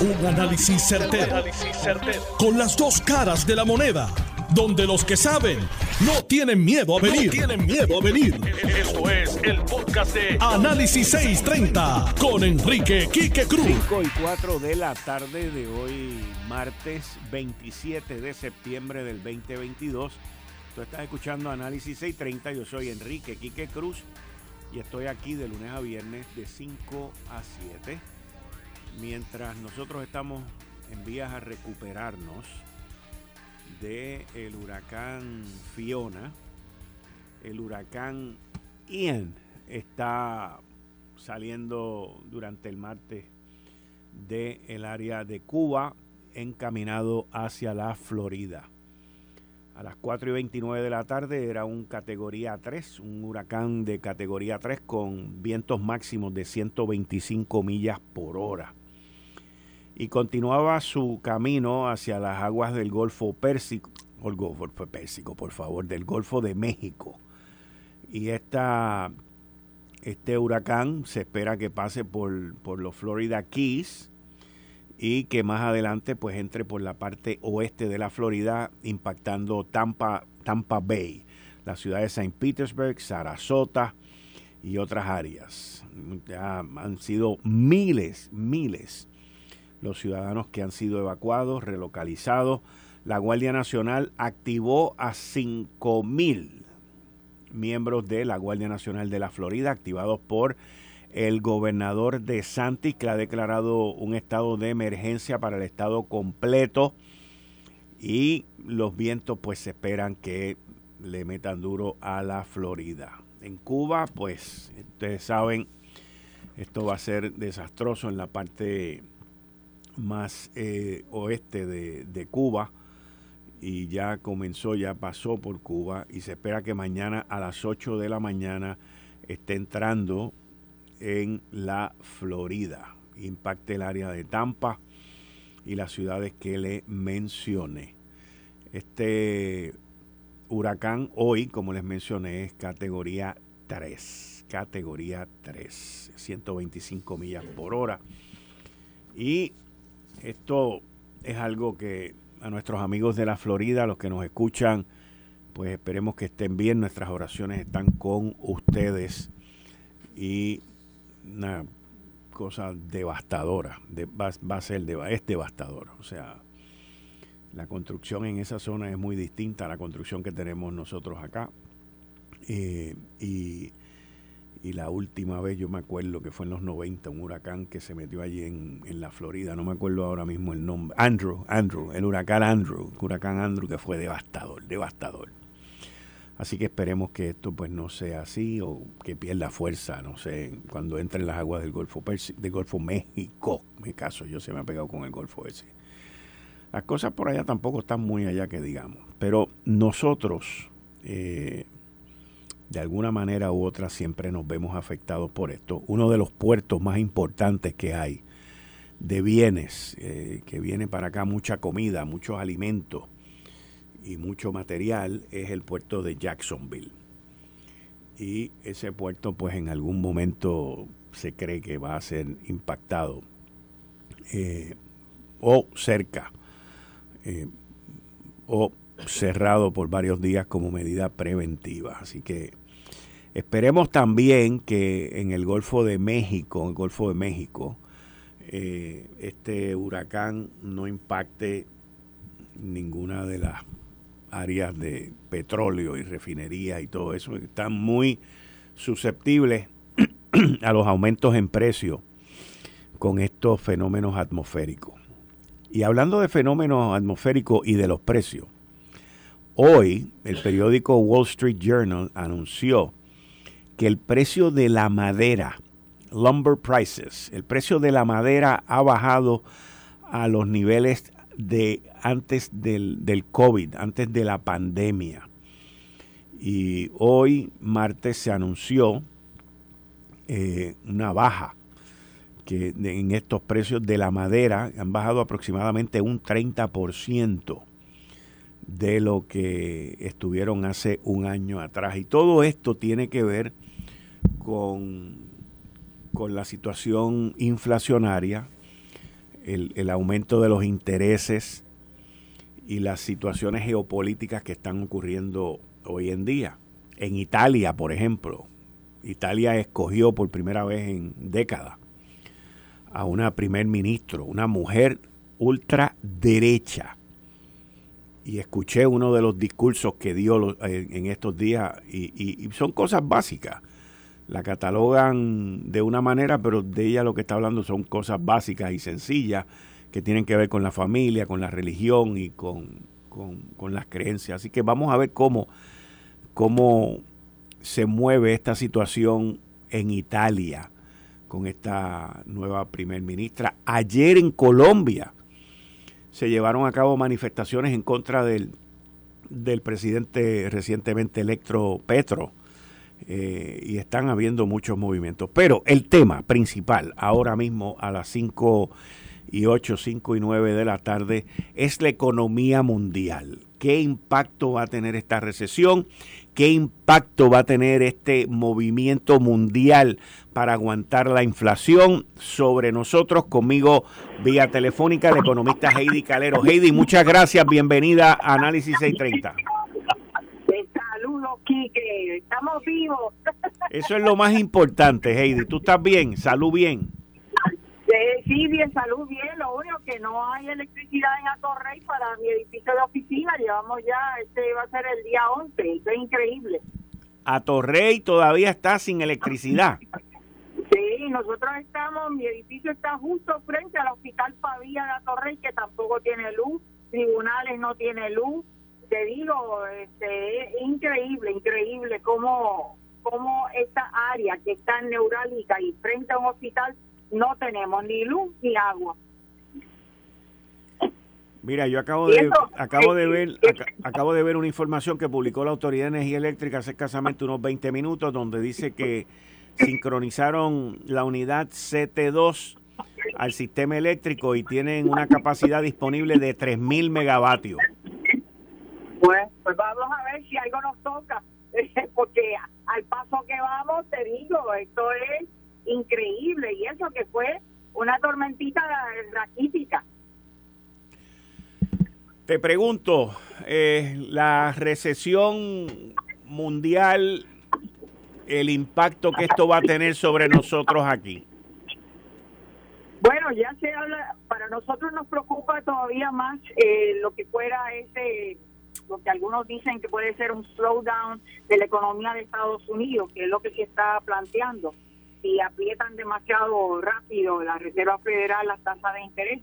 Un análisis certero, Con las dos caras de la moneda. Donde los que saben no tienen miedo a venir. tienen miedo a venir. Esto es el podcast de Análisis 630 con Enrique Quique Cruz. 5 y 4 de la tarde de hoy, martes 27 de septiembre del 2022. Tú estás escuchando Análisis 630. Yo soy Enrique Quique Cruz y estoy aquí de lunes a viernes de 5 a 7 mientras nosotros estamos en vías a recuperarnos del el huracán Fiona, el huracán Ian está saliendo durante el martes del área de Cuba encaminado hacia la Florida. A las 4 y 29 de la tarde era un categoría 3, un huracán de categoría 3 con vientos máximos de 125 millas por hora y continuaba su camino hacia las aguas del Golfo Pérsico, el Golfo Pérsico, por favor, del Golfo de México. Y esta, este huracán se espera que pase por, por los Florida Keys y que más adelante pues entre por la parte oeste de la Florida impactando Tampa, Tampa Bay, la ciudad de St. Petersburg, Sarasota y otras áreas. Ya han sido miles, miles los ciudadanos que han sido evacuados, relocalizados. La Guardia Nacional activó a 5.000 miembros de la Guardia Nacional de la Florida, activados por el gobernador de Santis, que ha declarado un estado de emergencia para el estado completo. Y los vientos pues se esperan que le metan duro a la Florida. En Cuba, pues ustedes saben, esto va a ser desastroso en la parte más eh, oeste de, Cuba y ya comenzó, ya pasó por Cuba y se espera que mañana a las 8 de la mañana esté entrando en la Florida. Impacte el área de Tampa y las ciudades que le mencioné. Este huracán hoy, como les mencioné, es categoría 3. Categoría 3. 125 millas por hora. Y esto es algo que a nuestros amigos de la Florida, los que nos escuchan, pues esperemos que estén bien. Nuestras oraciones están con ustedes. Y una cosa devastadora, va, a ser, es devastador. O sea, la construcción en esa zona es muy distinta a la construcción que tenemos nosotros acá. Eh, y y la última vez yo me acuerdo que fue en los 90, un huracán que se metió allí en, la Florida, no me acuerdo ahora mismo el nombre, Andrew, Andrew, el huracán Andrew, huracán Andrew que fue devastador, devastador. Así que esperemos que esto pues no sea así o que pierda fuerza, no sé, cuando entre en las aguas del Golfo del Golfo México, mi caso, yo se me ha pegado con el Golfo ese. Las cosas por allá tampoco están muy allá que digamos, pero nosotros eh, de alguna manera u otra siempre nos vemos afectados por esto. Uno de los puertos más importantes que hay de bienes, eh, que viene para acá mucha comida, muchos alimentos y mucho material, es el puerto de Jacksonville. Y ese puerto pues en algún momento se cree que va a ser impactado eh, o cerca eh, o cerrado por varios días como medida preventiva. Así que Esperemos también que en el Golfo de México, en el Golfo de México, eh, este huracán no impacte ninguna de las áreas de petróleo y refinería y todo eso, que están muy susceptibles a los aumentos en precio con estos fenómenos atmosféricos. Y hablando de fenómenos atmosféricos y de los precios, hoy el periódico Wall Street Journal anunció que el precio de la madera, lumber prices, el precio de la madera ha bajado a los niveles de antes del, del COVID, antes de la pandemia. Y hoy, martes, se anunció eh, una baja que en estos precios de la madera han bajado aproximadamente un 30% de lo que estuvieron hace un año atrás. Y todo esto tiene que ver con, con la situación inflacionaria el, aumento de los intereses y las situaciones geopolíticas que están ocurriendo hoy en día. En Italia, por ejemplo, Italia escogió por primera vez en décadas a una primer ministro, una mujer ultraderecha. Y escuché uno de los discursos que dio en estos días y, son cosas básicas. La catalogan de una manera, pero de ella lo que está hablando son cosas básicas y sencillas que tienen que ver con la familia, con la religión y con, con las creencias. Así que vamos a ver cómo, cómo se mueve esta situación en Italia con esta nueva primer ministra. Ayer en Colombia se llevaron a cabo manifestaciones en contra del, del presidente recientemente electo Petro. Eh, y están habiendo muchos movimientos. Pero el tema principal ahora mismo a las 5 y 8, 5 y 9 de la tarde es la economía mundial. ¿Qué impacto va a tener esta recesión? ¿Qué impacto va a tener este movimiento mundial para aguantar la inflación sobre nosotros? Conmigo vía telefónica el economista Heidi Calero. Heidi, muchas gracias, bienvenida a Análisis 630. Saludos, Quique, estamos vivos. Eso es lo más importante, Heidi. ¿Tú estás bien? ¿Salud bien? Sí, bien, salud bien. Lo único que no hay electricidad en Atorrey para mi edificio de oficina. Llevamos ya, este va a ser el día 11. Esto es increíble. Atorrey todavía está sin electricidad. Sí, nosotros estamos, mi edificio está justo frente al Hospital Pavía de Atorrey, que tampoco tiene luz. Tribunales no tiene luz. Te digo, este, es increíble, increíble cómo, cómo esta área que está neurálgica y frente a un hospital no tenemos ni luz ni agua. Mira, yo acabo de acabo de ver acabo de ver una información que publicó la Autoridad de Energía Eléctrica hace escasamente unos 20 minutos donde dice que sincronizaron la unidad CT2 al sistema eléctrico y tienen una capacidad disponible de 3000 megavatios. Pues, pues vamos a ver si algo nos toca, porque al paso que vamos, te digo, esto es increíble y eso que fue una tormentita raquítica. Te pregunto, eh, la recesión mundial, el impacto que esto va a tener sobre nosotros aquí. Bueno, ya se habla, para nosotros nos preocupa todavía más eh, lo que fuera ese, lo que algunos dicen que puede ser un slowdown de la economía de Estados Unidos, que es lo que se está planteando si aprietan demasiado rápido la Reserva Federal las tasas de interés.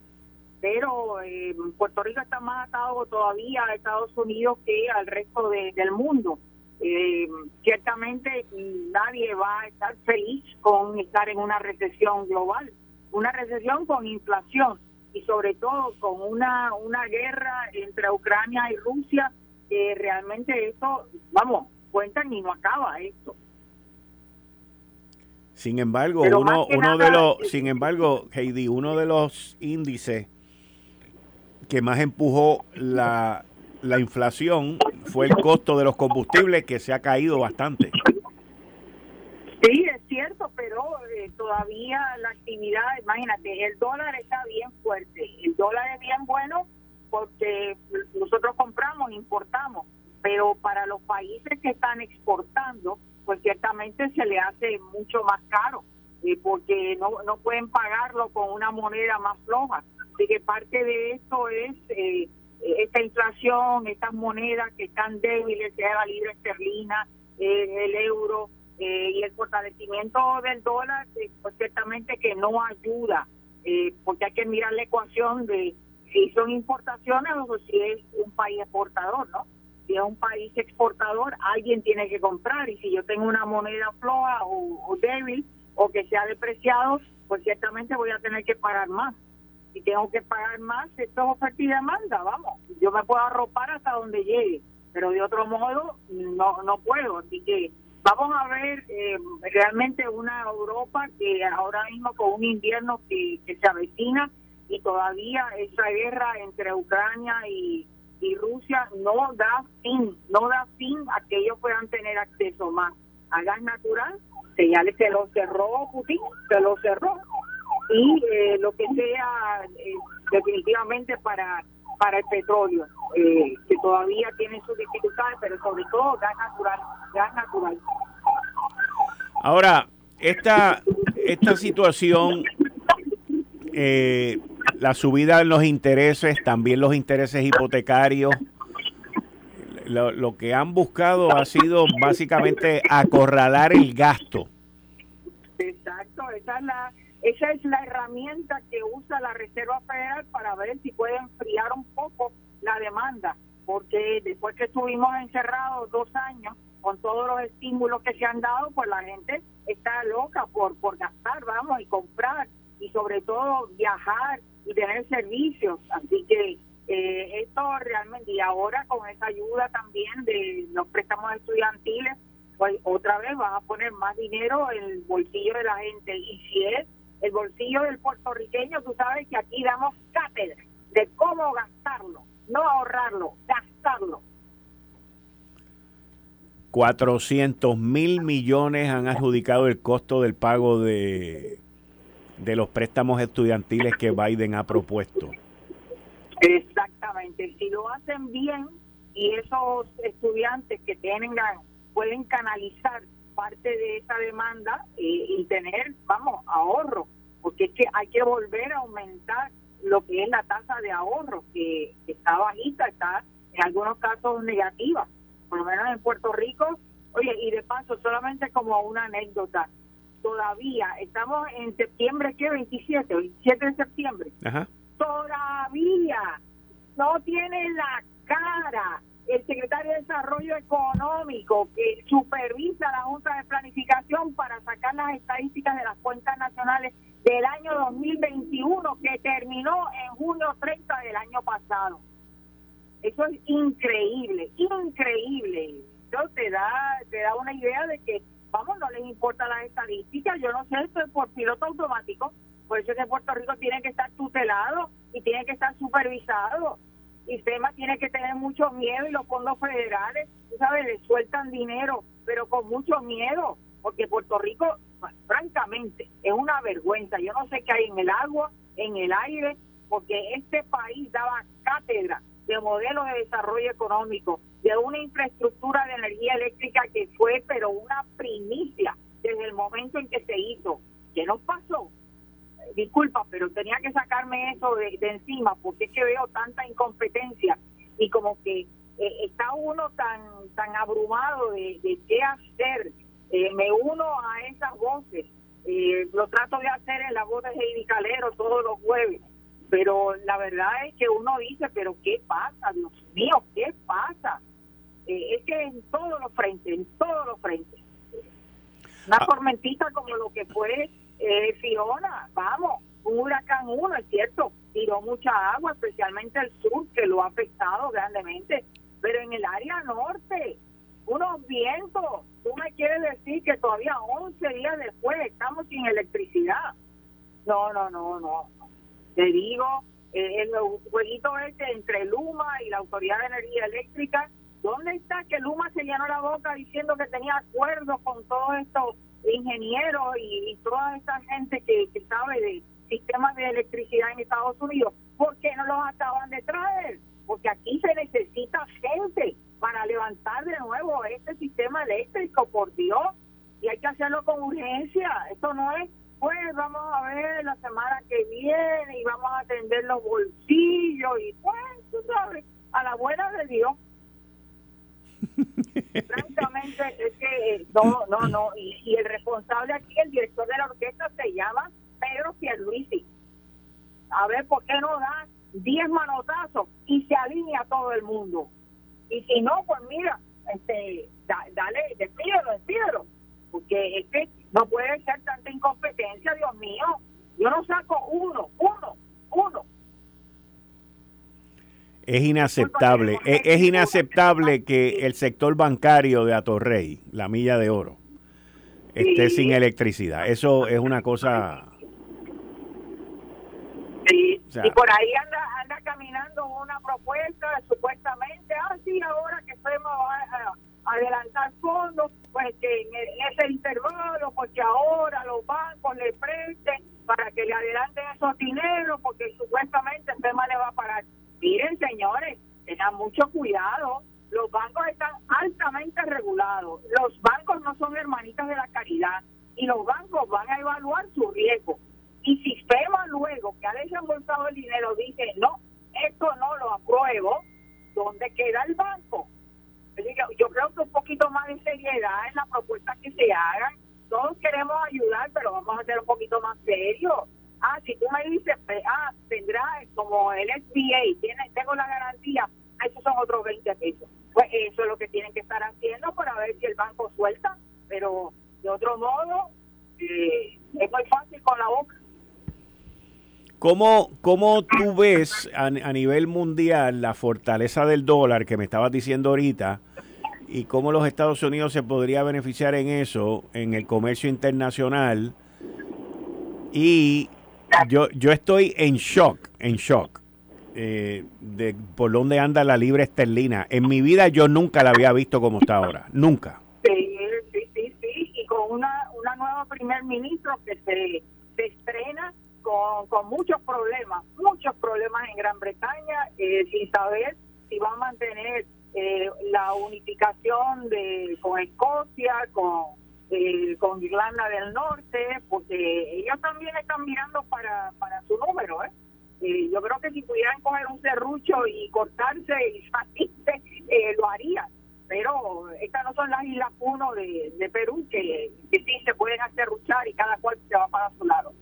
Pero eh, Puerto Rico está más atado todavía a Estados Unidos que al resto del mundo. Eh, ciertamente nadie va a estar feliz con estar en una recesión global, una recesión con inflación y sobre todo con una, una guerra entre Ucrania y Rusia que realmente esto, vamos, cuentan y no acaba esto. Sin embargo, uno, uno de los, sin embargo, Heidi, uno de los índices que más empujó la, la inflación fue el costo de los combustibles que se ha caído bastante. Sí, es cierto, pero eh, todavía la actividad, imagínate, el dólar está bien fuerte, el dólar es bien bueno porque nosotros compramos, importamos, pero para los países que están exportando, pues ciertamente se le hace mucho más caro, eh, porque no, no pueden pagarlo con una moneda más floja. Así que parte de esto es eh, esta inflación, estas monedas que están débiles, sea la libra esterlina, el euro y el fortalecimiento del dólar, pues ciertamente que no ayuda, porque hay que mirar la ecuación de si son importaciones o si es un país exportador, ¿no? si es un país exportador, alguien tiene que comprar y si yo tengo una moneda floja o, débil o que sea depreciado, pues ciertamente voy a tener que pagar más. Si tengo que pagar más, esto es oferta y demanda, vamos. Yo me puedo arropar hasta donde llegue, pero de otro modo no, no puedo. Así que vamos a ver eh, realmente una Europa que ahora mismo con un invierno que, que se avecina y todavía esa guerra entre Ucrania y y Rusia no da fin, no da fin a que ellos puedan tener acceso más a gas natural, que ya se lo cerró Putin, se lo cerró. y eh, lo que sea eh, definitivamente para para el petróleo, eh, que todavía tiene sus dificultades, pero sobre todo gas natural, gas natural. Ahora, esta, esta situación, la subida en los intereses, también los intereses hipotecarios, lo, lo que han buscado ha sido básicamente acorralar el gasto. Exacto, esa es la esa es la herramienta que usa la Reserva Federal para ver si puede enfriar un poco la demanda, porque después que estuvimos encerrados dos años con todos los estímulos que se han dado, pues la gente está loca por, por gastar, vamos, y comprar, y sobre todo viajar y tener servicios. Así que eh, esto realmente, y ahora con esa ayuda también de los préstamos estudiantiles, pues otra vez va a poner más dinero en el bolsillo de la gente. Y si es el bolsillo del puertorriqueño, tú sabes que aquí damos cátedra de cómo gastarlo, no ahorrarlo, gastarlo. 400 mil millones han adjudicado el costo del pago de, de los préstamos estudiantiles que Biden ha propuesto. Exactamente, si lo hacen bien y esos estudiantes que tengan pueden canalizar parte de esa demanda y tener, vamos, ahorro, porque es que hay que volver a aumentar lo que es la tasa de ahorro, que, está bajita, está en algunos casos negativa, por lo menos en Puerto Rico. Oye, y de paso, solamente como una anécdota, todavía estamos en septiembre, ¿qué? 27, 27 de septiembre. Todavía no tiene la cara el secretario de Desarrollo Económico que supervisa la Junta de Planificación para sacar las estadísticas de las cuentas nacionales del año 2021 que terminó en junio 30 del año pasado. Eso es increíble, increíble. Eso te da, te da una idea de que, vamos, no les importa las estadísticas. Yo no sé, esto es por piloto automático. Por eso es que Puerto Rico tiene que estar tutelado y tiene que estar supervisado y FEMA tiene que tener mucho miedo y los fondos federales, tú sabes, le sueltan dinero, pero con mucho miedo, porque Puerto Rico, francamente, es una vergüenza. Yo no sé qué hay en el agua, en el aire, porque este país daba cátedra de modelo de desarrollo económico, de una infraestructura de energía eléctrica que fue, pero una primicia desde el momento en que se hizo. ¿Qué nos pasó? Disculpa, pero tenía que sacarme eso de, encima porque es que veo tanta incompetencia y como que eh, está uno tan tan abrumado de, qué hacer. Eh, me uno a esas voces, eh, lo trato de hacer en la voz de Heidi Calero todos los jueves, pero la verdad es que uno dice, pero ¿qué pasa? Dios mío, ¿qué pasa? es que en todos los frentes, en todos los frentes. Una ah. tormentita como lo que fue eh, Fiona, vamos, un huracán uno, es cierto, tiró mucha agua, especialmente el sur, que lo ha afectado grandemente, pero en el área norte, unos vientos, tú me quieres decir que todavía 11 días después estamos sin electricidad. No, no, no, no. Te digo, eh, el jueguito este entre Luma y la Autoridad de Energía Eléctrica, ¿dónde está que Luma se llenó la boca diciendo que tenía acuerdos con todos estos ingenieros y, toda esta gente que, sabe de sistemas de electricidad en Estados Unidos, ¿por qué no los acaban de traer? Porque aquí se necesita gente para levantar de nuevo este sistema eléctrico, por Dios, y hay que hacerlo con urgencia. Esto no es, pues vamos a ver la semana que viene y vamos a atender los bolsillos y pues, tú sabes, a la buena de Dios. Francamente, es que eh, no, no, no. Y, el responsable aquí, el director de la orquesta, se llama Pedro Pierluisi. A ver, ¿por qué no da 10 manotazos y se alinea todo el mundo? Y si no, pues mira, este, dale, despídelo, despídelo. Porque es que no puede ser tanta incompetencia, Dios mío. Yo no saco uno, uno, uno es inaceptable, es, inaceptable que el sector bancario de Atorrey, la milla de oro, esté sin electricidad. Eso es una cosa... Sí, y por ahí anda, anda caminando una propuesta, supuestamente, ah, sí, ahora que fuimos a, adelantar fondos, pues que en, ese intervalo, porque ahora los bancos le presten para que le adelanten esos dineros porque supuestamente el tema le va a pagar. Miren, señores, tengan mucho cuidado. Los bancos están altamente regulados. Los bancos no son hermanitas de la caridad y los bancos van a evaluar su riesgo. Y si FEMA luego que ha desembolsado el dinero dice, no, esto no lo apruebo, ¿dónde queda el banco? Yo creo que un poquito más de seriedad en la propuesta que se hagan. Todos queremos ayudar, pero vamos a ser un poquito más serios. Ah, si tú me dices, ah, tendrá como el SBA, tiene, tengo la garantía, esos son otros 20 pesos. Pues eso es lo que tienen que estar haciendo para ver si el banco suelta, pero de otro modo, eh, es muy fácil con la boca. ¿Cómo, ¿Cómo tú ves a, nivel mundial la fortaleza del dólar que me estabas diciendo ahorita y cómo los Estados Unidos se podría beneficiar en eso, en el comercio internacional? Y yo, yo estoy en shock, en shock. Eh, de por dónde anda la libre esterlina. En mi vida yo nunca la había visto como está ahora, nunca. Sí, sí, sí, sí. y con una, una nueva primer ministro que se, se estrena con, muchos problemas, muchos problemas en Gran Bretaña, eh, sin saber si va a mantener eh, la unificación de con Escocia, con, eh, con Irlanda del Norte, porque ellos también están mirando para, para su número. ¿eh? yo creo que si pudieran coger un serrucho y cortarse y salirse, lo harían. Pero estas no son las islas uno de, de Perú que, sí se pueden hacer ruchar y cada cual se va para su lado.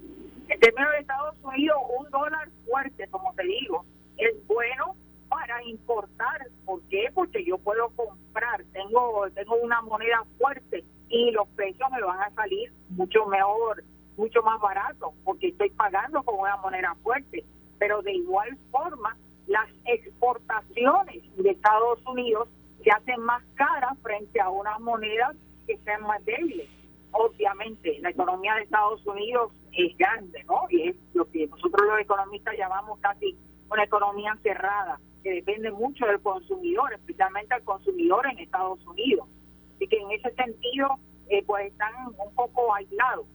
En términos de Estados Unidos, un dólar fuerte, como te digo, es bueno para importar. ¿Por qué? Porque yo puedo comprar, tengo, tengo una moneda fuerte y los precios me van a salir mucho mejor, mucho más barato, porque estoy pagando con una moneda fuerte. Pero de igual forma, las exportaciones de Estados Unidos se hacen más caras frente a unas monedas que sean más débiles obviamente la economía de Estados Unidos es grande, ¿no? Y es lo que nosotros los economistas llamamos casi una economía cerrada, que depende mucho del consumidor, especialmente al consumidor en Estados Unidos. Así que en ese sentido, eh, pues están un poco aislados.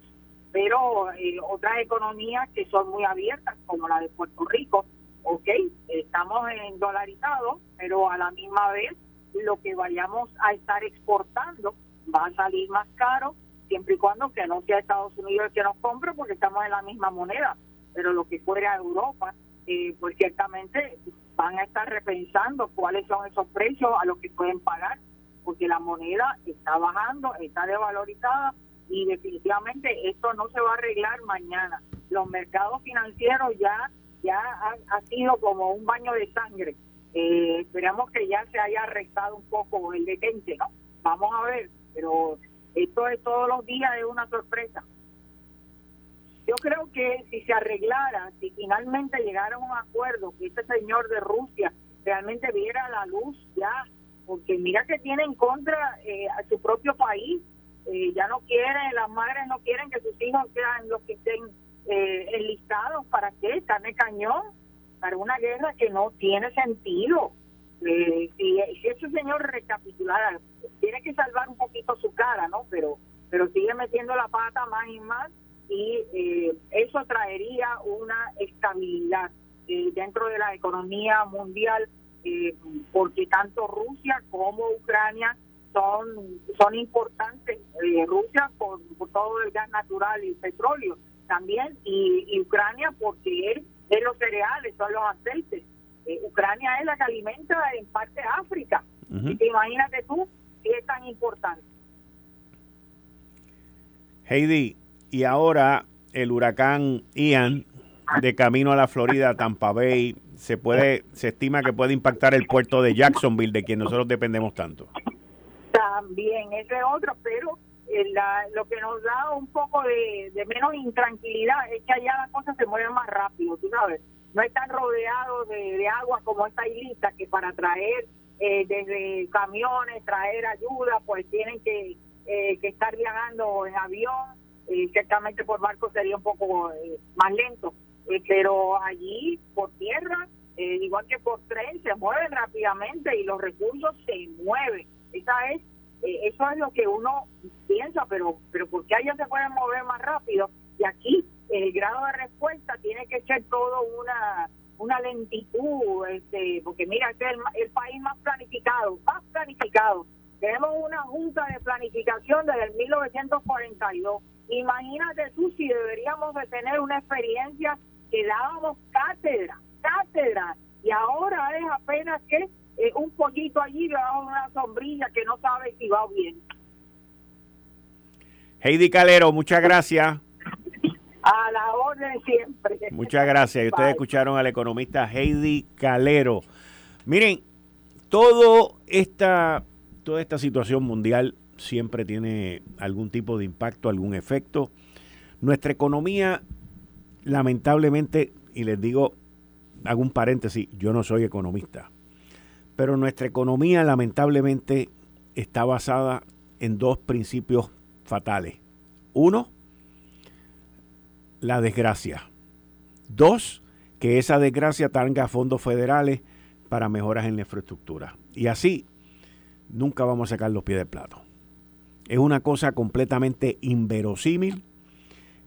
Pero eh, otras economías que son muy abiertas, como la de Puerto Rico, ok, estamos en dolarizados, pero a la misma vez lo que vayamos a estar exportando va a salir más caro siempre y cuando que no sea Estados Unidos el que nos compre porque estamos en la misma moneda, pero lo que fuera Europa, eh, pues ciertamente van a estar repensando cuáles son esos precios a los que pueden pagar, porque la moneda está bajando, está devalorizada y definitivamente esto no se va a arreglar mañana. Los mercados financieros ya ya ha, sido como un baño de sangre. Eh, esperamos que ya se haya arrestado un poco el detente, ¿no? Vamos a ver, pero esto es todos los días es una sorpresa. Yo creo que si se arreglara, si finalmente llegara a un acuerdo, que este señor de Rusia realmente viera la luz ya, porque mira que tiene en contra eh, a su propio país, eh, ya no quieren, las madres no quieren que sus hijos sean los que estén eh, enlistados, ¿para qué? De cañón, para una guerra que no tiene sentido. Eh, si, ese señor recapitulara, tiene que salvar un poquito su cara, ¿no? Pero, pero sigue metiendo la pata más y más y eh, eso traería una estabilidad dentro de la economía mundial eh, porque tanto Rusia como Ucrania son son importantes Rusia por, todo el gas natural y petróleo también y, Ucrania porque es, es los cereales son los aceites. Ucrania es la que alimenta en parte África. Imagínate tú si es tan importante. Heidi y ahora el huracán Ian de camino a la Florida, Tampa Bay, se puede, se estima que puede impactar el puerto de Jacksonville, de quien nosotros dependemos tanto. También, ese es otro, pero eh, lo que nos da un poco de, menos intranquilidad es que allá las cosas se mueven más rápido, sabes. No están rodeados de, agua como esta islita que para traer eh, desde camiones, traer ayuda, pues tienen que, eh, que estar viajando en avión eh, ciertamente por barco sería un poco eh, más lento, eh, pero allí por tierra, igual que por tren, se mueven rápidamente y los recursos se mueven. Esa es, eso es lo que uno piensa, pero, pero ¿por qué allá se pueden mover más rápido? y aquí el grado de respuesta tiene que ser todo una una lentitud, este, porque mira, este es el, país más planificado, más planificado. Tenemos una junta de planificación desde el 1942. Imagínate tú si deberíamos de tener una experiencia que dábamos cátedra, cátedra, y ahora es apenas que eh, un poquito allí debajo de una sombrilla que no sabe si va bien. Heidi Calero, muchas gracias. A la orden siempre. Muchas gracias. Y ustedes escucharon al economista Heidi Calero. Miren, todo esta, toda esta situación mundial siempre tiene algún tipo de impacto, algún efecto. Nuestra economía, lamentablemente, y les digo, hago un paréntesis, yo no soy economista, pero nuestra economía lamentablemente está basada en dos principios fatales. Uno, la desgracia. Dos, que esa desgracia tenga fondos federales para mejoras en la infraestructura. Y así nunca vamos a sacar los pies del plato. Es una cosa completamente inverosímil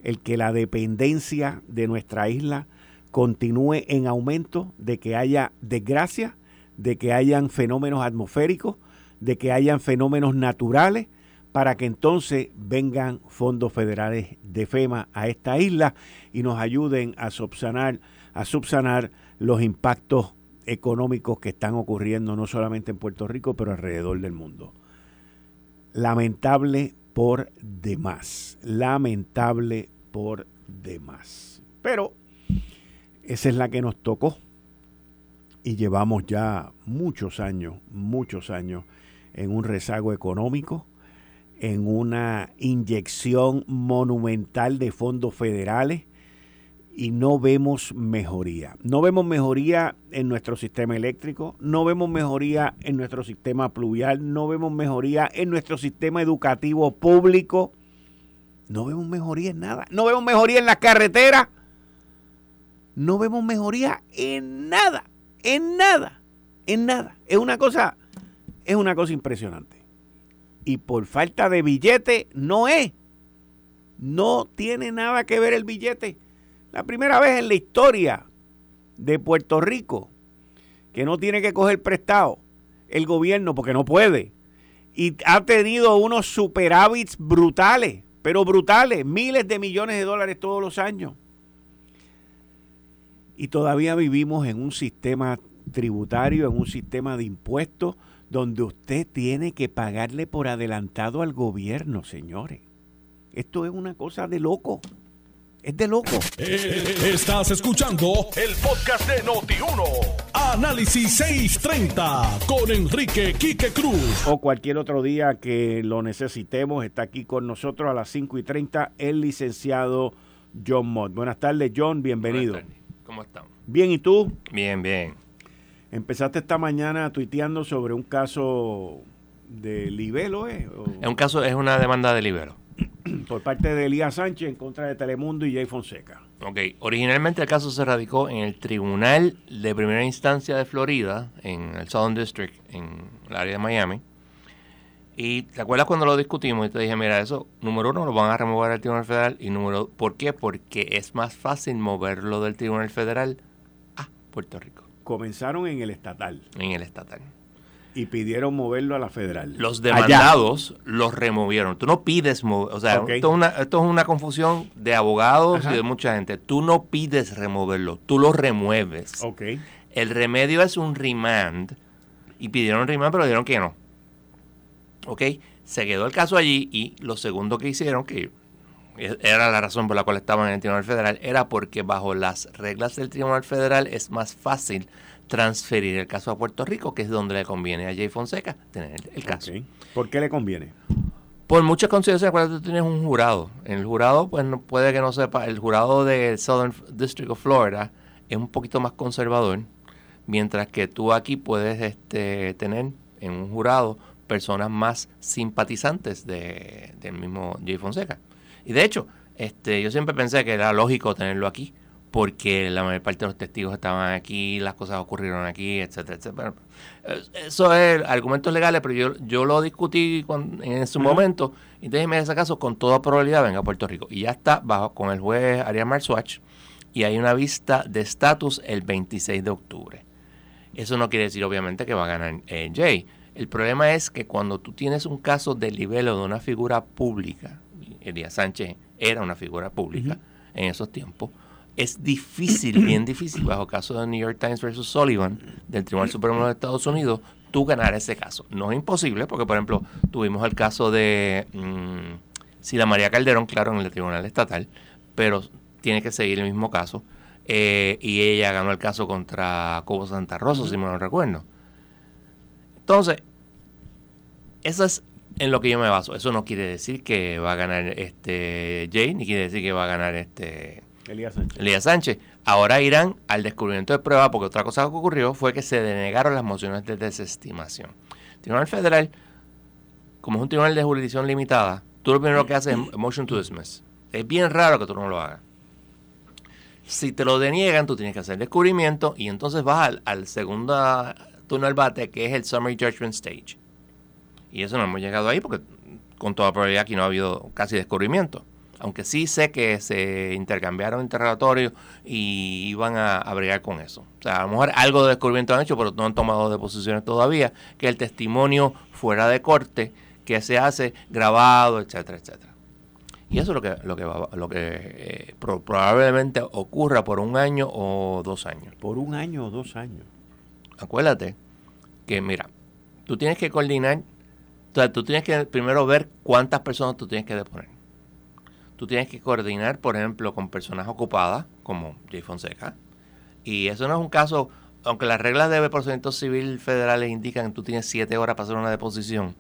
el que la dependencia de nuestra isla continúe en aumento, de que haya desgracia, de que hayan fenómenos atmosféricos, de que hayan fenómenos naturales para que entonces vengan fondos federales de FEMA a esta isla y nos ayuden a subsanar, a subsanar los impactos económicos que están ocurriendo no solamente en Puerto Rico, pero alrededor del mundo. Lamentable por demás, lamentable por demás. Pero esa es la que nos tocó y llevamos ya muchos años, muchos años en un rezago económico, en una inyección monumental de fondos federales y no vemos mejoría. No vemos mejoría en nuestro sistema eléctrico, no vemos mejoría en nuestro sistema pluvial, no vemos mejoría en nuestro sistema educativo público, no vemos mejoría en nada, no vemos mejoría en las carreteras, no vemos mejoría en nada, en nada, en nada. Es una cosa, es una cosa impresionante y por falta de billete no es. No tiene nada que ver el billete. La primera vez en la historia de Puerto Rico que no tiene que coger prestado el gobierno porque no puede. Y ha tenido unos superávits brutales, pero brutales, miles de millones de dólares todos los años. Y todavía vivimos en un sistema tributario, en un sistema de impuestos donde usted tiene que pagarle por adelantado al gobierno, señores. Esto es una cosa de loco. Es de loco. Eh, estás escuchando el podcast de Noti1. Análisis 630 con Enrique Quique Cruz. O cualquier otro día que lo necesitemos, está aquí con nosotros a las 5 y 30 el licenciado John Mott. Buenas tardes, John. Bienvenido. ¿Cómo están? Bien, ¿y tú? Bien, bien. Empezaste esta mañana tuiteando sobre un caso de libelo, ¿eh? Es un caso, es una demanda de libelo. Por parte de Elías Sánchez en contra de Telemundo y Jay Fonseca. Ok, originalmente el caso se radicó en el Tribunal de Primera Instancia de Florida, en el Southern District, en el área de Miami. Y te acuerdas cuando lo discutimos y te dije, mira, eso, número uno, lo van a remover al Tribunal Federal. Y número, ¿por qué? Porque es más fácil moverlo del Tribunal Federal a Puerto Rico comenzaron en el estatal. En el estatal. Y pidieron moverlo a la federal. Los demandados los removieron. Tú no pides mover, o sea, esto, es una, esto es una confusión de abogados y de mucha gente. Tú no pides removerlo, tú lo remueves. Okay. El remedio es un remand y pidieron remand, pero dijeron que no. ¿Ok? Se quedó el caso allí y lo segundo que hicieron, que era la razón por la cual estaban en el Tribunal Federal, era porque bajo las reglas del Tribunal Federal es más fácil transferir el caso a Puerto Rico, que es donde le conviene a Jay Fonseca tener el caso. ¿Por qué le conviene? Por muchas consideraciones, cuando tú tienes un jurado. El jurado, pues no, puede que no sepa, el jurado del Southern District of Florida es un poquito más conservador, mientras que tú aquí puedes este, tener en un jurado personas más simpatizantes de, del mismo Jay Fonseca. Y de hecho, este, yo siempre pensé que era lógico tenerlo aquí, porque la mayor parte de los testigos estaban aquí, las cosas ocurrieron aquí, etcétera, etcétera. Eso es argumentos legales, pero yo, yo lo discutí en su momento y déjeme ese caso con toda probabilidad venga a Puerto Rico. Y ya está bajo con el juez Arias Marswatch y hay una vista de estatus el 26 de octubre. Eso no quiere decir obviamente que va a ganar eh, Jay. El problema es que cuando tú tienes un caso de libelo de una figura pública, Elías Sánchez era una figura pública en esos tiempos, es difícil, bien difícil, bajo caso de New York Times versus Sullivan del Tribunal Supremo de Estados Unidos, tú ganar ese caso. No es imposible, porque por ejemplo, tuvimos el caso de mm, Sila María Calderón, claro, en el Tribunal Estatal, pero tiene que seguir el mismo caso. Eh, y ella ganó el caso contra Cobo Santa Rosa, si me lo recuerdo. Entonces, eso es en lo que yo me baso. Eso no quiere decir que va a ganar este Jay, ni quiere decir que va a ganar este Elías Sánchez. Elías Sánchez. Ahora irán al descubrimiento de prueba, porque otra cosa que ocurrió fue que se denegaron las mociones de desestimación. Tribunal Federal, como es un tribunal de jurisdicción limitada, tú lo primero que haces es motion to dismiss. Es bien raro que tú no lo hagas. Si te lo deniegan, tú tienes que hacer descubrimiento y entonces vas al, al segundo turno al bate, que es el summary judgment stage. Y eso no hemos llegado ahí porque con toda probabilidad aquí no ha habido casi descubrimiento aunque sí sé que se intercambiaron interrogatorios y iban a, a con eso. O sea, a lo mejor algo de descubrimiento han hecho, pero no han tomado deposiciones todavía, que el testimonio fuera de corte, que se hace grabado, etcétera, etcétera. Y eso es lo que, lo que, lo que eh, probablemente ocurra por un año o dos años. Por un año o dos años. Acuérdate que, mira, tú tienes que coordinar, o sea, tú tienes que primero ver cuántas personas tú tienes que deponer tú tienes que coordinar, por ejemplo, con personas ocupadas, como Jay Fonseca. Y eso no es un caso, aunque las reglas de procedimiento civil federales indican que tú tienes siete horas para hacer una deposición,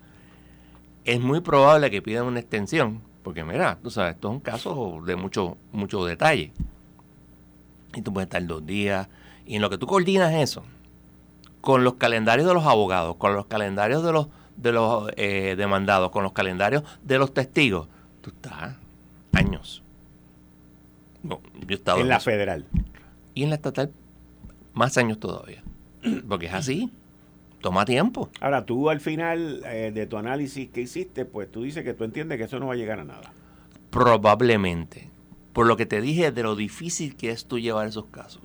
es muy probable que pidan una extensión, porque mira, tú sabes, esto es un caso de mucho, mucho detalle. Y tú puedes estar dos días. Y en lo que tú coordinas eso, con los calendarios de los abogados, con los calendarios de los, de los eh, demandados, con los calendarios de los testigos, tú estás años. No, yo he estado en, la federal. Y en la estatal, más años todavía. Porque es así. Toma tiempo. Ahora, tú al final eh, de tu análisis que hiciste, pues tú dices que tú entiendes que eso no va a llegar a nada. Probablemente. Por lo que te dije de lo difícil que es tú llevar esos casos.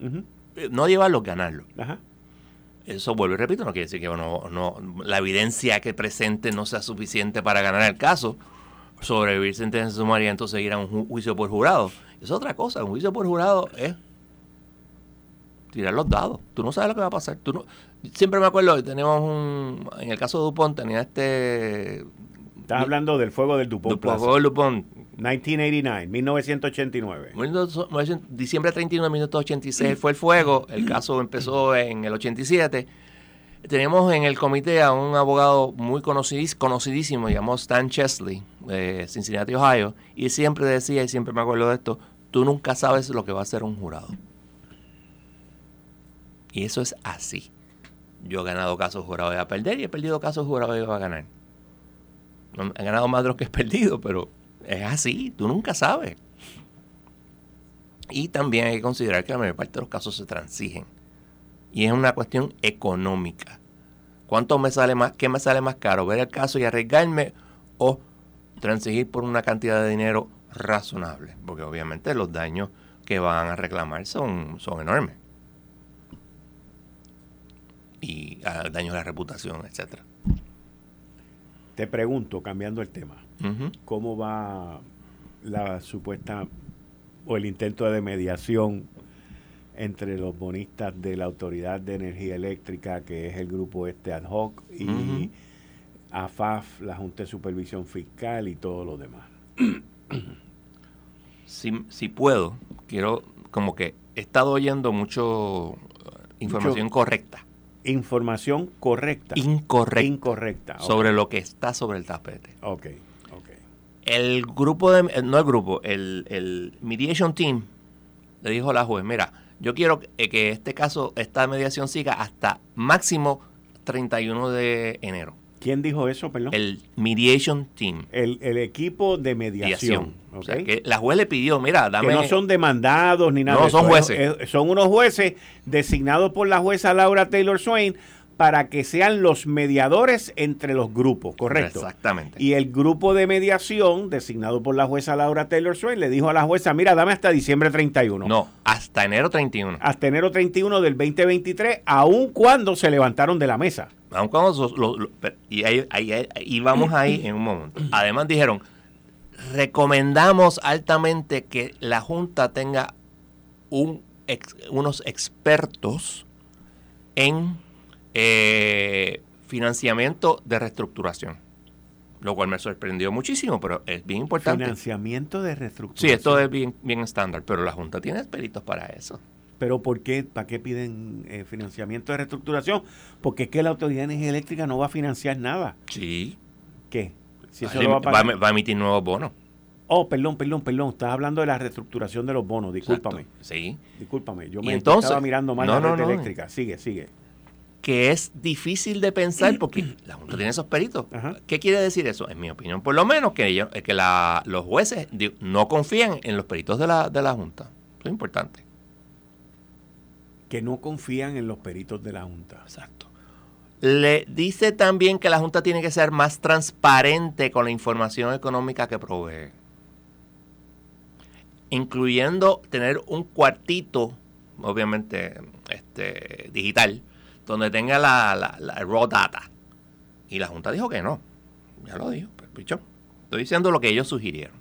Eh, no llevarlos, ganarlos. Ajá. Eso vuelvo y repito, no quiere decir que bueno, no, la evidencia que presente no sea suficiente para ganar el caso sobrevivir sentencia sumaria, entonces ir a un juicio por jurado. Es otra cosa, un juicio por jurado es tirar los dados. Tú no sabes lo que va a pasar. Tú no, siempre me acuerdo, tenemos un, en el caso de Dupont tenía este... Estás hablando del fuego del Dupont. Del fuego del Dupont. 1989, 1989. Diciembre 31 de 1986 fue el fuego. El caso empezó en el 87 tenemos en el comité a un abogado muy conocidísimo, llamado Stan Chesley, de Cincinnati, Ohio, y siempre decía, y siempre me acuerdo de esto, tú nunca sabes lo que va a hacer un jurado. Y eso es así. Yo he ganado casos jurados y a perder, y he perdido casos jurados va a ganar. he ganado más de los que he perdido, pero es así, tú nunca sabes. Y también hay que considerar que la mayor parte de los casos se transigen y es una cuestión económica. ¿Cuánto me sale más, qué me sale más caro? ¿Ver el caso y arriesgarme o transigir por una cantidad de dinero razonable? Porque obviamente los daños que van a reclamar son, son enormes. Y ah, daños a la reputación, etcétera. Te pregunto, cambiando el tema, ¿cómo va la supuesta o el intento de mediación entre los bonistas de la Autoridad de Energía Eléctrica, que es el grupo este ad hoc, y AFAF, la Junta de Supervisión Fiscal y todo lo demás. Si, puedo, quiero, como que he estado oyendo mucho uh, información correcta. Información correcta. Incorrecta. Incorrecta. Sobre lo que está sobre el tapete. Ok, ok. El grupo de, eh, no el grupo, el, el mediation team le dijo a la juez, mira, yo quiero eh, que este caso, esta mediación siga hasta máximo 31 de enero. ¿Quién dijo eso, perdón? El Mediation Team. El, equipo de mediación. O sea, que la juez le pidió, mira, dame... Que no son demandados ni nada. No, son jueces. son unos jueces designados por la jueza Laura Taylor Swain para que sean los mediadores entre los grupos, ¿correcto? Exactamente. Y el grupo de mediación, designado por la jueza Laura Taylor Swain, le dijo a la jueza, mira, dame hasta diciembre 31. No, hasta enero 31. Hasta enero 31 del 2023, aun cuando se levantaron de la mesa. Aun cuando... y, ahí, vamos ahí en un momento. Además dijeron, recomendamos altamente que la Junta tenga un, unos expertos en eh, financiamiento de reestructuración. Lo cual me sorprendió muchísimo, pero es bien importante. Financiamiento de reestructuración. Sí, esto es bien, bien estándar, pero la Junta tiene peritos para eso. ¿Pero por qué? ¿Para qué piden eh, financiamiento de reestructuración? Porque es que la Autoridad de Energía Eléctrica no va a financiar nada. Sí. ¿Qué? Si eso va, a va, a emitir nuevos bonos. Oh, perdón, perdón, perdón. Estás hablando de la reestructuración de los bonos. Discúlpame. Sí. Discúlpame. Yo me estaba mirando mal la red eléctrica. Sigue, sigue que es difícil de pensar porque la Junta tiene esos peritos. ¿Qué quiere decir eso? En mi opinión, por lo menos que, ellos, que los jueces no confían en los peritos de la, de la Junta. Eso es importante. Que no confían en los peritos de la Junta. Exacto. Le dice también que la Junta tiene que ser más transparente con la información económica que provee. Incluyendo tener un cuartito, obviamente este, digital, donde tenga la, la, raw data. Y la Junta dijo que no. Ya lo dijo, pues, pichón. Estoy diciendo lo que ellos sugirieron.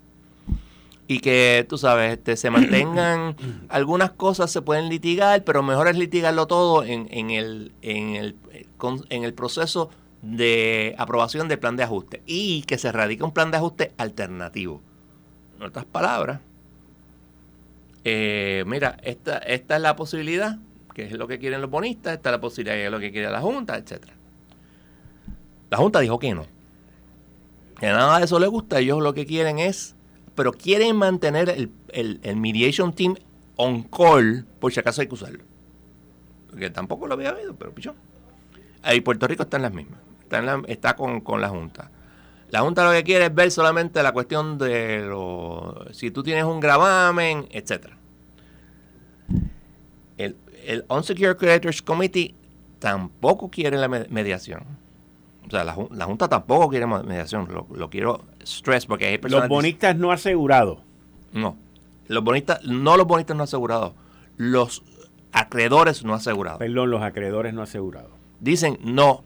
Y que, tú sabes, este, se mantengan, algunas cosas se pueden litigar, pero mejor es litigarlo todo en, en, el, en, el, en el proceso de aprobación del plan de ajuste. Y que se radique un plan de ajuste alternativo. En otras palabras, eh, mira, esta, esta es la posibilidad que es lo que quieren los bonistas, está la posibilidad de lo que quiere la Junta, etcétera. La Junta dijo que no. Que nada de eso le gusta, ellos lo que quieren es, pero quieren mantener el, mediation team on call por si acaso hay que usarlo. Que tampoco lo había habido, pero pichón. Ahí Puerto Rico está en las mismas, está, está con, con la Junta. La Junta lo que quiere es ver solamente la cuestión de lo, si tú tienes un gravamen, etcétera. El, el Unsecured Creditors Committee tampoco quiere la mediación. O sea, la, Junta tampoco quiere mediación. Lo, quiero stress porque hay personas... Los bonistas no asegurados. No. Los bonistas, no los bonistas no asegurados. Los acreedores no asegurados. Perdón, los acreedores no asegurados. Dicen, no,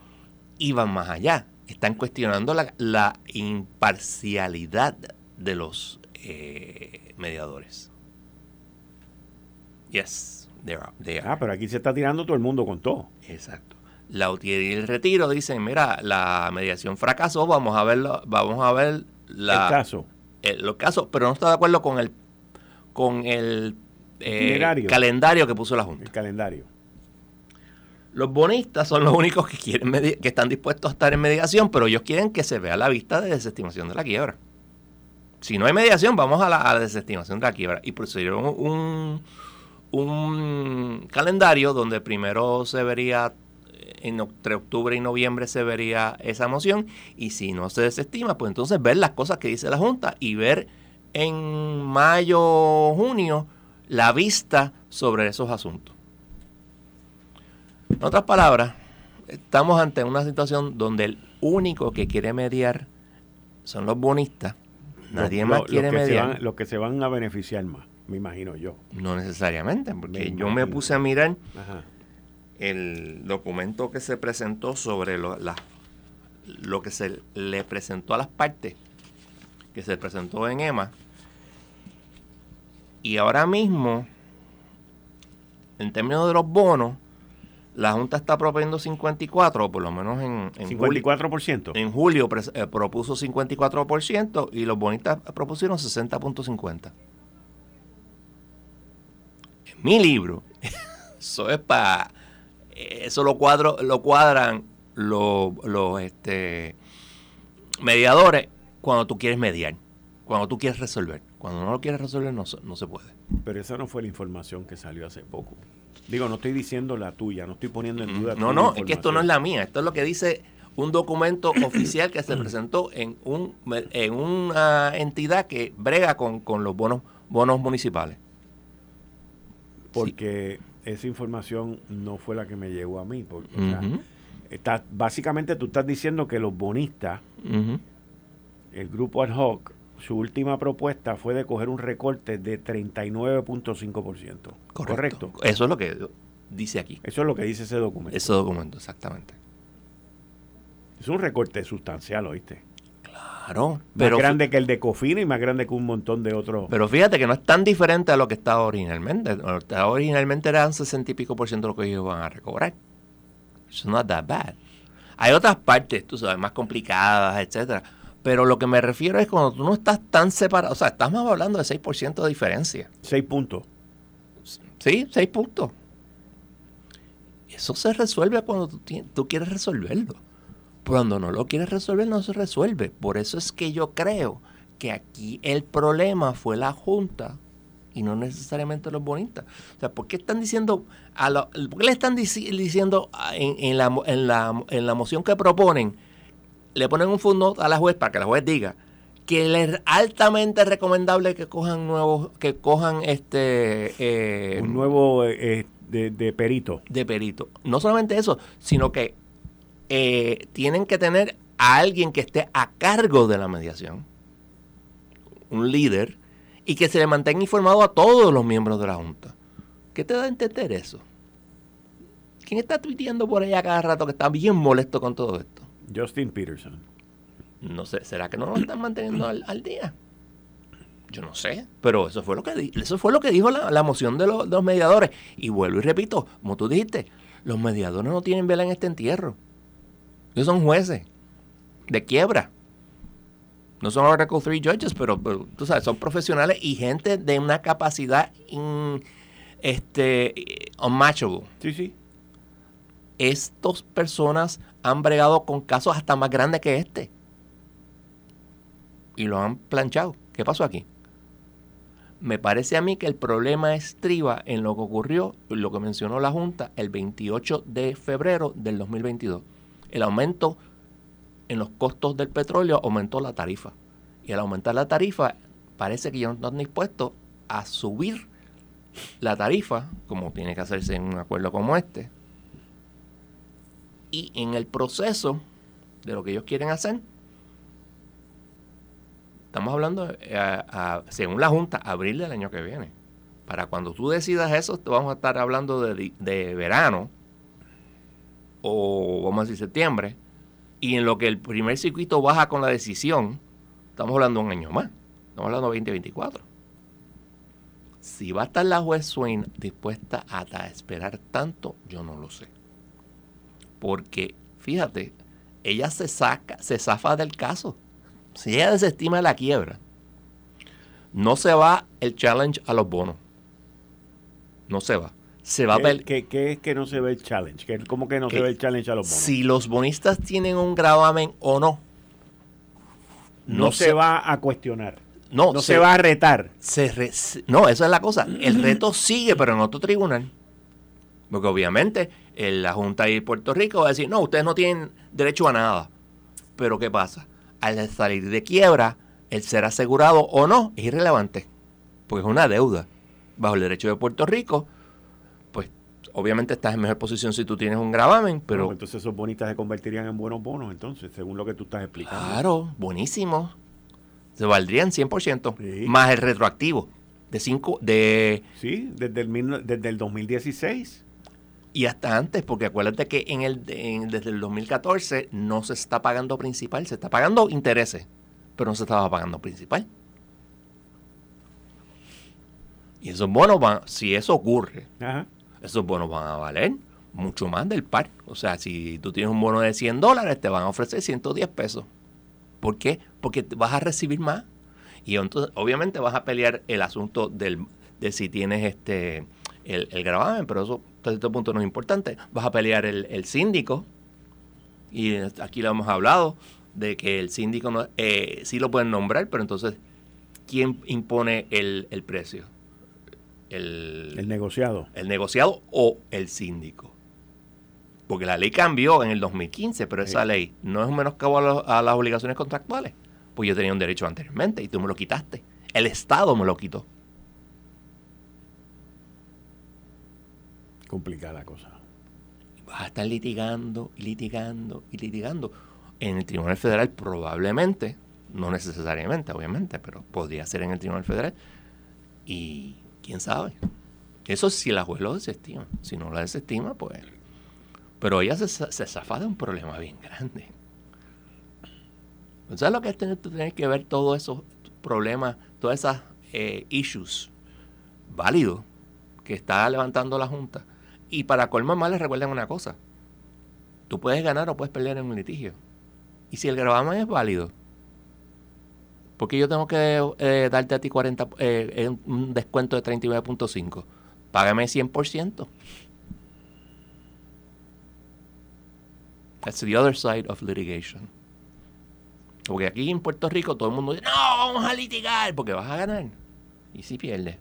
iban más allá. Están cuestionando la, imparcialidad de los eh, mediadores. Yes ah, pero aquí se está tirando todo el mundo con todo. Exacto. La UTIER y el retiro dicen, mira, la mediación fracasó, vamos a verlo, vamos a ver la, el caso. los casos, pero no está de acuerdo con el con el eh, calendario que puso la Junta. El calendario. Los bonistas son los únicos que quieren que están dispuestos a estar en mediación, pero ellos quieren que se vea la vista de desestimación de la quiebra. Si no hay mediación, vamos a la, desestimación de la quiebra. Y un, un calendario donde primero se vería eh, entre octubre y noviembre se vería esa moción y si no se desestima, pues entonces ver las cosas que dice la Junta y ver en mayo, junio la vista sobre esos asuntos. En otras palabras, estamos ante una situación donde el único que quiere mediar son los bonistas. Nadie más quiere mediar. los que se van a beneficiar más me imagino yo. No necesariamente, porque yo me puse a mirar el documento que se presentó sobre lo, lo que se le presentó a las partes, que se presentó en EMA, y ahora mismo, en términos de los bonos, la Junta está proponiendo 54, por lo menos en, en 54%. Julio, en julio eh, propuso 54% y los bonistas propusieron 60.50 mi libro, eso es para, eso lo, cuadro, lo cuadran los, este, mediadores cuando tú quieres mediar, cuando tú quieres resolver. Cuando no lo quieres resolver no, no se puede. Pero esa no fue la información que salió hace poco. Digo, no estoy diciendo la tuya, no estoy poniendo en duda. No, no, es que esto no es la mía, esto es lo que dice un documento oficial que se presentó en, un, en una entidad que brega con, con los bonos, bonos municipales. Porque esa información no fue la que me llegó a mí. Porque, básicamente tú estás diciendo que los bonistas, el grupo ad hoc, su última propuesta fue de coger un recorte de 39.5%. Correcto. Correcto. Eso es lo que dice aquí. Eso es lo que dice ese documento. Ese documento, exactamente. Es un recorte sustancial, ¿oíste? Claro. Más grande que el de Cofina y más grande que un montón de otros. Pero fíjate que no es tan diferente a lo que estaba originalmente. Originalmente eran 60 y pico por ciento de lo que ellos van a recobrar. It's not that bad. Hay otras partes, tú sabes, más complicadas, etcétera pero lo que me refiero es cuando tú no estás tan separado, o sea, estamos hablando de 6% de diferencia. 6 puntos. Sí, 6 puntos. Eso se resuelve cuando tú, tú quieres resolverlo. Cuando no lo quieres resolver, no se resuelve. Por eso es que yo creo que aquí el problema fue la Junta y no necesariamente los bonistas. O sea, ¿por qué están diciendo, a ¿por qué le están diciendo en, la, en, la, en la moción que proponen? le ponen un fondo a la juez para que la juez diga que es altamente recomendable que cojan nuevos, que cojan este eh, un nuevo eh, de, perito. De perito. No solamente eso, sino que eh, tienen que tener a alguien que esté a cargo de la mediación, un líder, y que se le mantenga informado a todos los miembros de la Junta. ¿Qué te da a entender eso? ¿Quién está tuiteando por allá cada rato que está bien molesto con todo esto? Justin Peterson. No sé, ¿será que no lo están manteniendo al, día? Yo no sé, pero eso fue lo que, eso fue lo que dijo la, moción de, los mediadores. Y vuelvo y repito, como tú dijiste, los mediadores no tienen vela en este entierro. Ellos son jueces de quiebra. No son Oracle 3 judges, pero, tú sabes, son profesionales y gente de una capacidad este, unmatchable. Sí, sí. Estas personas han bregado con casos hasta más grandes que este. Y lo han planchado. ¿Qué pasó aquí? Me parece a mí que el problema estriba en lo que ocurrió, lo que mencionó la Junta el 28 de febrero del 2022. El aumento en los costos del petróleo aumentó la tarifa. Y al aumentar la tarifa, parece que ya no están dispuestos a subir la tarifa, como tiene que hacerse en un acuerdo como este, y en el proceso de lo que ellos quieren hacer, estamos hablando, eh, según la Junta, abril del año que viene. Para cuando tú decidas eso, vamos a estar hablando de, de verano o vamos a decir septiembre. Y en lo que el primer circuito baja con la decisión, estamos hablando de un año más. Estamos hablando de 2024. Si va a estar la juez Swain dispuesta a esperar tanto, yo no lo sé porque, fíjate, ella se saca, se zafa del caso. Si ella desestima la quiebra, no se va el challenge a los bonos. No se va. Se va ¿Qué, ¿qué, ¿Qué, es que no se ve el challenge? ¿Cómo que no se ve el challenge a los bonos? Si los bonistas tienen un gravamen o no. No, se, va a cuestionar. No, no se, va a retar. no, esa es la cosa. El reto sigue, pero en otro tribunal. Porque obviamente la Junta de Puerto Rico va a decir, no, ustedes no tienen derecho a nada. Pero ¿qué pasa? Al salir de quiebra, el ser asegurado o no es irrelevante, porque es una deuda. Bajo el derecho de Puerto Rico, obviamente estás en mejor posición si tú tienes un gravamen, pero... entonces esos bonitas se convertirían en buenos bonos, entonces, según lo que tú estás explicando. Claro, buenísimo. Se valdrían 100%, más el retroactivo de 5... De, sí, desde el, desde el 2016 y hasta antes, porque acuérdate que en el, desde el 2014 no se está pagando principal, se está pagando intereses, pero no se estaba pagando principal. Y esos bonos van, si eso ocurre, esos bonos van a valer mucho más del par. O sea, si tú tienes un bono de 100 dólares, te van a ofrecer 110 pesos. ¿Por qué? Porque vas a recibir más. Y entonces, obviamente, vas a pelear el asunto del, de si tienes este el, el gravamen, pero eso hasta este punto no es importante. Vas a pelear el, síndico, y aquí lo hemos hablado, de que el síndico no, eh, sí lo pueden nombrar, pero entonces, ¿quién impone el, precio? El, el negociado. El negociado o el síndico. Porque la ley cambió en el 2015, pero esa ley no es un menoscabo a, a las obligaciones contractuales. Pues yo tenía un derecho anteriormente y tú me lo quitaste. El Estado me lo quitó. Complicada la cosa. Vas a estar litigando y litigando y litigando. En el Tribunal Federal probablemente, no necesariamente, obviamente, pero podría ser en el Tribunal Federal. Y quién sabe. Eso si la juez lo desestima. Si no la desestima, pues... Pero ella se, se zafa de un problema bien grande. ¿Sabes lo que es tener, que ver todos esos problemas, todas esas eh, issues válidos que está levantando la Junta? Y para colmar mal, les recuerden una cosa. Tú puedes ganar o puedes perder en un litigio. Y si el gravamen es válido, ¿por qué yo tengo que eh, darte a ti 40, eh, un descuento de 39.5? Págame 100%. That's the other side of litigation. Porque aquí en Puerto Rico todo el mundo dice, no, vamos a litigar porque vas a ganar. Y si pierdes.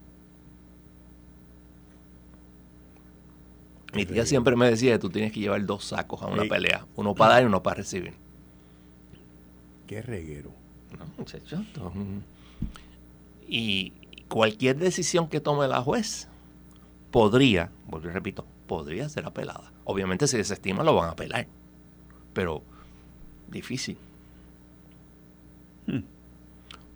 Mi tía siempre me decía tú tienes que llevar dos sacos a una pelea. Uno para dar y uno para recibir. Qué reguero. No, muchachos. Y cualquier decisión que tome la juez podría, vuelvo y repito, podría ser apelada. Obviamente si desestima lo van a apelar. Pero difícil. Hmm.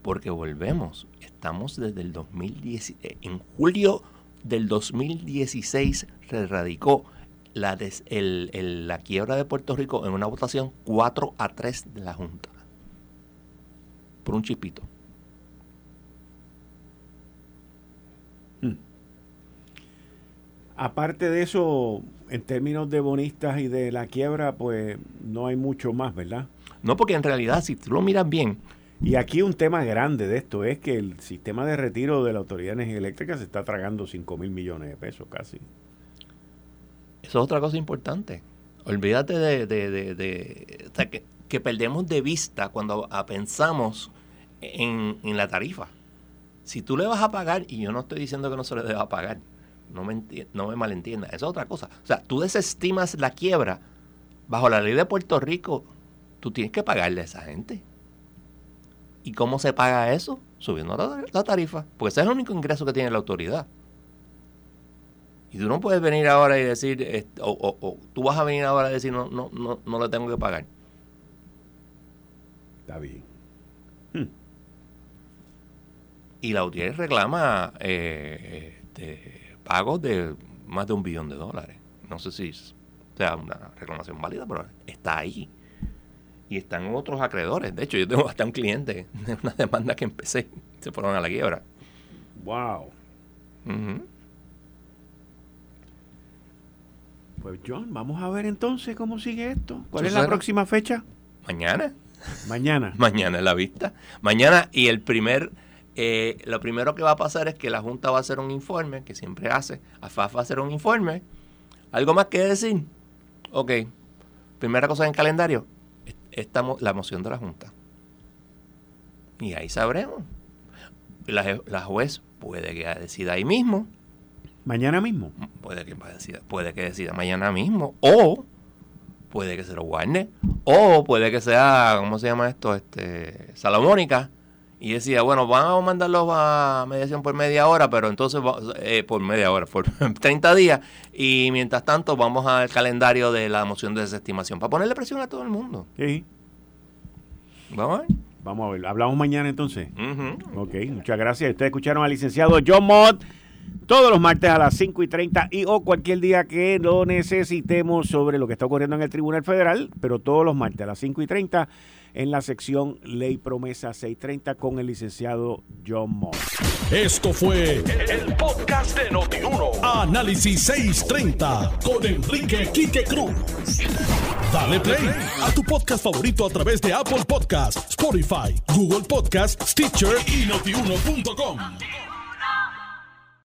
Porque volvemos, estamos desde el 2010, eh, en julio del 2016 se radicó la, la quiebra de Puerto Rico en una votación 4 a 3 de la Junta. Por un chipito. Hmm. Aparte de eso, en términos de bonistas y de la quiebra, pues no hay mucho más, ¿verdad? No, porque en realidad, si tú lo miras bien, y aquí un tema grande de esto es que el sistema de retiro de la Autoridad de Energía Eléctrica se está tragando 5 mil millones de pesos casi. Eso es otra cosa importante. Olvídate de, de, que, perdemos de vista cuando pensamos en, la tarifa. Si tú le vas a pagar, y yo no estoy diciendo que no se le deba pagar, no me, no me malentienda, eso es otra cosa. O sea, tú desestimas la quiebra, bajo la ley de Puerto Rico, tú tienes que pagarle a esa gente. ¿Y cómo se paga eso? Subiendo la, tarifa. Porque ese es el único ingreso que tiene la autoridad. Y tú no puedes venir ahora y decir, o, tú vas a venir ahora y decir, no, no, no, no le tengo que pagar. Está bien. Hmm. Y la autoridad reclama eh, este, pagos de más de un billón de dólares. No sé si sea una reclamación válida, pero está ahí y están otros acreedores. De hecho, yo tengo hasta un cliente de una demanda que empecé, se fueron a la quiebra. Wow. Pues John, vamos a ver entonces cómo sigue esto. ¿Cuál es la próxima fecha? Mañana. Mañana. Mañana es la vista. Mañana y el primer, eh, lo primero que va a pasar es que la Junta va a hacer un informe, que siempre hace, AFAF va a hacer un informe. ¿Algo más que decir? Ok. Primera cosa en calendario, estamos la moción de la Junta. Y ahí sabremos. La, la juez puede que decida ahí mismo. ¿Mañana mismo? Puede que decida, puede que decida mañana mismo. O puede que se lo guarde. O puede que sea, ¿cómo se llama esto? Este, Salomónica. Y decía, bueno, vamos a mandarlos a mediación por media hora, pero entonces, eh, por media hora, por 30 días. Y mientras tanto, vamos al calendario de la moción de desestimación para ponerle presión a todo el mundo. Sí. Vamos a ver. Vamos a ver. ¿Hablamos mañana entonces? Ok, muchas gracias. Ustedes escucharon al licenciado John Mott todos los martes a las 5 y 30 y o cualquier día que lo necesitemos sobre lo que está ocurriendo en el Tribunal Federal, pero todos los martes a las 5 y 30 en la sección Ley Promesa 630 con el licenciado John Moss. Esto fue el, podcast de Notiuno. Análisis 630 con Enrique Quique Cruz. Dale play a tu podcast favorito a través de Apple Podcasts, Spotify, Google Podcasts, Stitcher y notiuno.com.